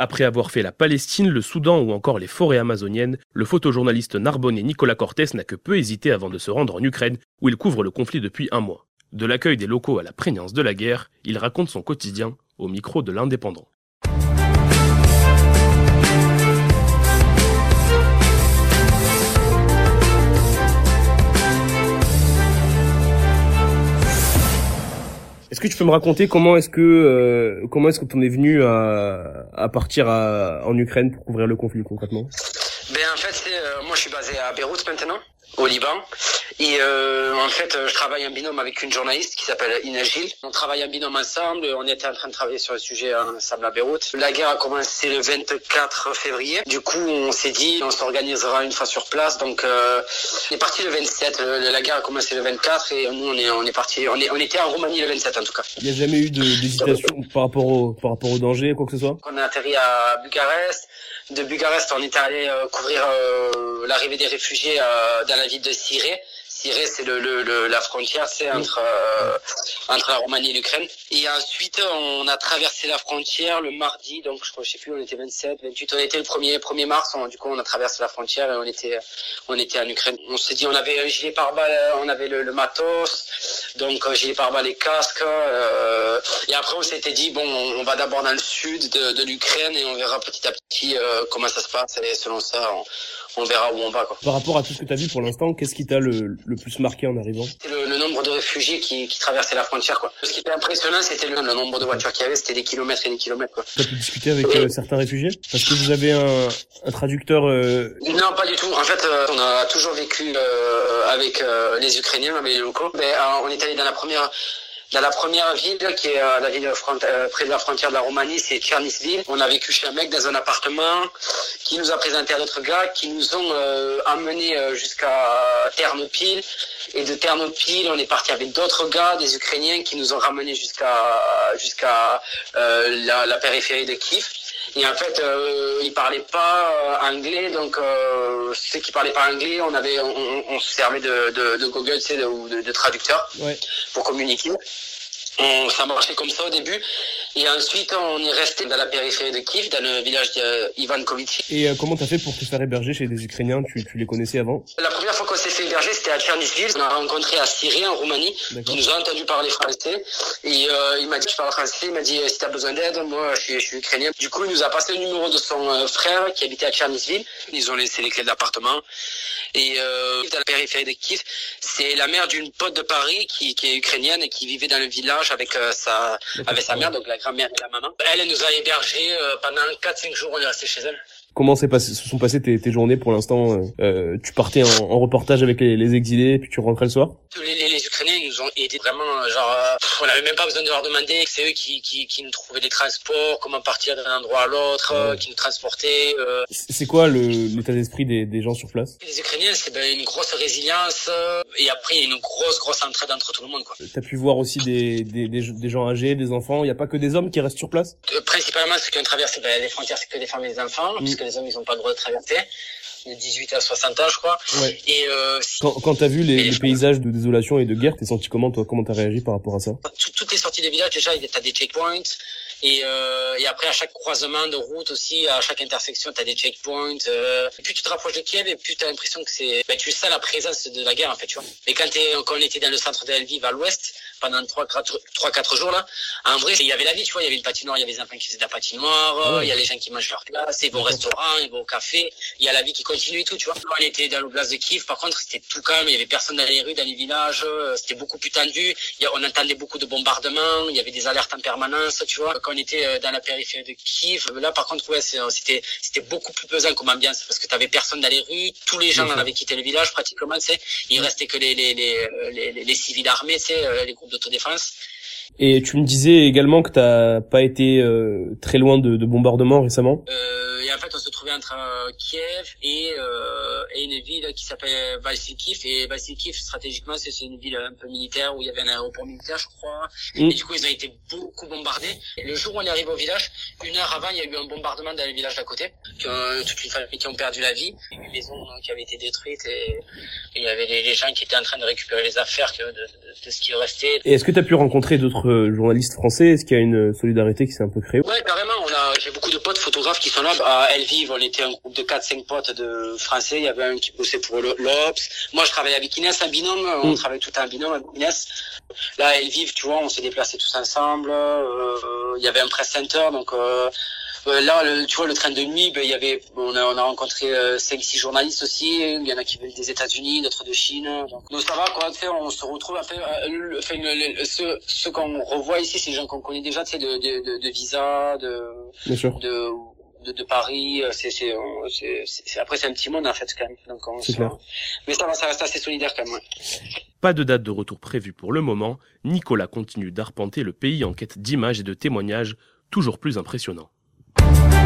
Après avoir fait la Palestine, le Soudan ou encore les forêts amazoniennes, le photojournaliste narbonnais Nicolas Cortés n'a que peu hésité avant de se rendre en Ukraine, où il couvre le conflit depuis un mois. De l'accueil des locaux à la prégnance de la guerre, il raconte son quotidien au micro de l'Indépendant. Est-ce que tu peux me raconter comment est-ce que euh, comment est-ce que tu en es venu à, à partir à, en Ukraine pour couvrir le conflit concrètement? Ben en fait, euh, moi je suis basé à Beyrouth maintenant au Liban. Et euh, en fait, je travaille en binôme avec une journaliste qui s'appelle Ina Gilles. On travaille en binôme ensemble. On était en train de travailler sur le sujet ensemble à Beyrouth. La guerre a commencé le 24 février. Du coup, on s'est dit, on s'organisera une fois sur place. Donc, euh, on est parti le 27. La guerre a commencé le 24 et nous, on est, on est parti. On, est, on était en Roumanie le 27 en tout cas. Il n'y a jamais eu d'hésitation par rapport au par rapport au danger, quoi que ce soit? On a atterri à Bucarest de Bucarest, on est allé couvrir euh, l'arrivée des réfugiés euh, dans la ville de Siré. C'est le, le, la frontière, c'est entre entre la Roumanie et l'Ukraine. Et ensuite, on a traversé la frontière le mardi, donc je crois, je sais plus, on était 27, 28, on était le 1er, 1er mars, du coup, on a traversé la frontière et on était on était en Ukraine. On s'est dit, on avait un gilet pare-balles, on avait le, matos, donc gilet pare-balles, les casques. et après, on s'était dit, bon, on, va d'abord dans le sud de, de l'Ukraine et on verra petit à petit comment ça se passe et selon ça on, verra où on va. Quoi. Par rapport à tout ce que tu as vu pour l'instant, qu'est-ce qui t'a le, le, plus marqué en arrivant? C'est le, nombre de réfugiés qui, qui traversaient la frontière. Quoi. Ce qui était impressionnant, c'était le, nombre de voitures qu'il y avait, c'était des kilomètres et des kilomètres. Tu as pu discuter avec euh, certains réfugiés? Parce que vous avez un, un traducteur euh... Non, pas du tout. En fait, euh, on a toujours vécu euh, avec les Ukrainiens, avec les locaux. Mais, on est allé dans la première dans la première ville, qui est euh, la ville euh, près de la frontière de la Roumanie, c'est Tchernisville. On a vécu chez un mec dans un appartement qui nous a présenté à d'autres gars qui nous ont euh, amenés jusqu'à Ternopil. Et de Ternopil, on est parti avec d'autres gars, des Ukrainiens, qui nous ont ramenés jusqu'à jusqu'à la, la, périphérie de Kiev. Et en fait, euh, ils parlaient pas euh, anglais, donc euh, ceux qui parlaient pas anglais, on avait, on, on se servait de, de, de Google, tu sais, de, de, de traducteur ouais. pour communiquer. On, ça marchait comme ça au début. Et ensuite, on est resté dans la périphérie de Kiev, dans le village d'Ivankovic. Et euh, comment t'as fait pour te faire héberger chez des Ukrainiens? Tu, tu les connaissais avant? La première fois qu'on s'est fait héberger, c'était à Tchernisville. On a rencontré à Syrie, en Roumanie, qui nous a entendu parler français. Et euh, il m'a dit, je parle français. Il m'a dit, si t'as besoin d'aide, moi, je suis, je suis, ukrainien. Du coup, il nous a passé le numéro de son euh, frère qui habitait à Tchernisville. Ils ont laissé les clés de l'appartement. Et euh, dans la périphérie de Kiev, c'est la mère d'une pote de Paris qui, qui, est ukrainienne et qui vivait dans le village avec euh, sa avec sa mère, donc la grand-mère et la maman. Elle, elle nous a hébergés euh, pendant 4-5 jours, on est resté chez elle. Comment s'est passé, se sont passées tes, tes journées pour l'instant euh, euh, Tu partais en, en, reportage avec les, les, exilés, puis tu rentrais le soir? Les, les, les, Ukrainiens nous ont aidés vraiment, genre, euh, on n'avait même pas besoin de leur demander. C'est eux qui, qui, qui, nous trouvaient des transports, comment partir d'un endroit à l'autre, ouais. qui nous transportaient. Euh... C'est quoi l'état d'esprit des, des gens sur place? Les Ukrainiens, c'est ben, une grosse résilience et après il y a une grosse grosse entraide entre tout le monde. T'as pu voir aussi des, des, des, gens âgés, des enfants. Il n'y a pas que des hommes qui restent sur place? Principalement, ceux qui ont traversé ben, les frontières, c'est que des femmes et des enfants, mm. puisque les hommes ils n'ont pas le droit de traversé, de 18 à 60 ans, je crois. Ouais. Et euh, quand, quand t'as vu les, les paysages de désolation et de guerre, t'es senti comment toi? Comment t'as réagi par rapport à ça? Toutes les sorties des villages, déjà, t'as des checkpoints. Et, euh, et après, à chaque croisement de route aussi, à chaque intersection, tu as des checkpoints. Euh, plus tu te rapproches de Kiev, et plus tu as l'impression que c'est... Ben, tu sens la présence de la guerre, en fait, tu vois. Et quand, quand on était dans le centre de Lviv, à l'ouest, pendant 3-4 jours, là, en vrai, il y avait la vie, tu vois. Il y avait le patinoire, il y avait les enfants qui faisaient de la patinoire, ah ouais. il y a les gens qui mangent leur glace, ils vont au restaurant, ils vont au café. Il y a la vie qui continue et tout, tu vois. On était dans l'oblast de Kiev, par contre, c'était tout calme, il y avait personne dans les rues, dans les villages, c'était beaucoup plus tendu. Y a, on entendait beaucoup de bombardements, il y avait des alertes en permanence, tu vois. Quand on était dans la périphérie de Kiev. Là, par contre, ouais, c'était c'était beaucoup plus pesant comme ambiance parce que tu avais personne dans les rues, tous les gens en avaient quitté le village pratiquement, sais. Il restait que les les les les, les civils armés, tu sais, les groupes d'autodéfense. Et tu me disais également que t'as pas été euh, très loin de, de bombardements récemment. Euh, et en fait, on se trouvait entre euh, Kiev et, euh, et une ville qui s'appelle Valsikiv. Et Valsikiv, stratégiquement, c'est une ville un peu militaire où il y avait un aéroport militaire, je crois. Mm. Et du coup, ils ont été beaucoup bombardés. Et le jour où on est arrivé au village, une heure avant, il y a eu un bombardement dans le village d'à côté. Que, toutes les familles qui ont perdu la vie. Il y a eu une maison qui avait été détruite et, il y avait les, gens qui étaient en train de récupérer les affaires de, de, ce qui restait. Et est-ce que tu as pu rencontrer d'autres euh, journalistes français Est-ce qu'il y a une solidarité qui s'est un peu créée Ouais, carrément. On a, j'ai beaucoup de potes photographes qui sont là. À Elvive, on était un groupe de 4-5 potes de français. Il y avait un qui bossait pour l'Obs. Moi, je travaillais avec Inès, un binôme. On mm. travaillait tout un binôme avec Inès. Là, à Elvive, tu vois, on s'est déplacés tous ensemble. Euh, il y avait un press center, donc euh, là, le, tu vois, le train de nuit, ben, il y avait, on a, on a rencontré euh, cinq, six journalistes aussi. Il y en a qui venaient des États-Unis, d'autres de Chine. Donc, donc ça va, quoi. Tu sais, on se retrouve un peu. Euh, enfin, ce, ce qu'on revoit ici, c'est les gens qu'on connaît déjà, tu sais, de, de, de, de visa, de, Bien sûr. de de, de, Paris, c'est, c'est, c'est, après c'est un petit monde en fait quand même. Donc on c'est clair. Mais ça va, ça reste assez solidaire quand même. Ouais. Pas de date de retour prévue pour le moment. Nicolas continue d'arpenter le pays en quête d'images et de témoignages toujours plus impressionnants. Thank you.